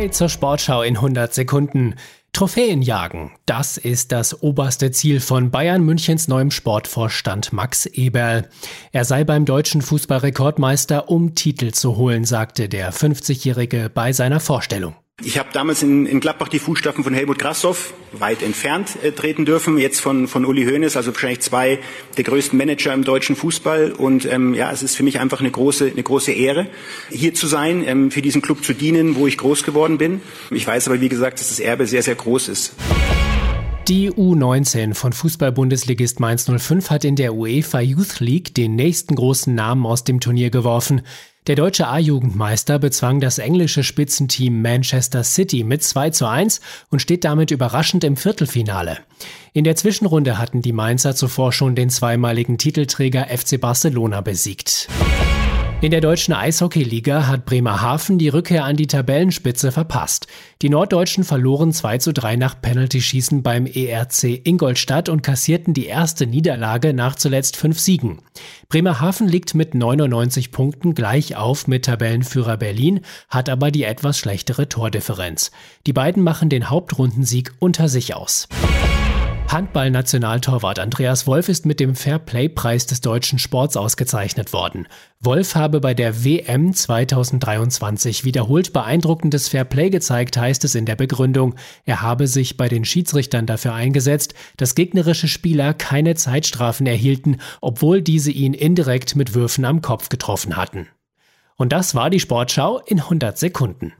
Hi zur Sportschau in 100 Sekunden. Trophäen jagen, das ist das oberste Ziel von Bayern Münchens neuem Sportvorstand Max Eberl. Er sei beim deutschen Fußballrekordmeister, um Titel zu holen, sagte der 50-Jährige bei seiner Vorstellung. Ich habe damals in, in Gladbach die Fußstapfen von Helmut Grassoff weit entfernt äh, treten dürfen, jetzt von, von Uli Hoeneß, also wahrscheinlich zwei der größten Manager im deutschen Fußball. Und ähm, ja, es ist für mich einfach eine große, eine große Ehre, hier zu sein, ähm, für diesen Club zu dienen, wo ich groß geworden bin. Ich weiß aber, wie gesagt, dass das Erbe sehr, sehr groß ist. Die U19 von Fußball-Bundesligist Mainz 05 hat in der UEFA Youth League den nächsten großen Namen aus dem Turnier geworfen. Der deutsche A-Jugendmeister bezwang das englische Spitzenteam Manchester City mit 2 zu 1 und steht damit überraschend im Viertelfinale. In der Zwischenrunde hatten die Mainzer zuvor schon den zweimaligen Titelträger FC Barcelona besiegt. In der deutschen Eishockeyliga hat Bremerhaven die Rückkehr an die Tabellenspitze verpasst. Die Norddeutschen verloren 2 zu 3 nach Penalty-Schießen beim ERC Ingolstadt und kassierten die erste Niederlage nach zuletzt fünf Siegen. Bremerhaven liegt mit 99 Punkten gleich auf mit Tabellenführer Berlin, hat aber die etwas schlechtere Tordifferenz. Die beiden machen den Hauptrundensieg unter sich aus. Handball-Nationaltorwart Andreas Wolf ist mit dem Fairplay-Preis des deutschen Sports ausgezeichnet worden. Wolf habe bei der WM 2023 wiederholt beeindruckendes Fairplay gezeigt, heißt es in der Begründung. Er habe sich bei den Schiedsrichtern dafür eingesetzt, dass gegnerische Spieler keine Zeitstrafen erhielten, obwohl diese ihn indirekt mit Würfen am Kopf getroffen hatten. Und das war die Sportschau in 100 Sekunden.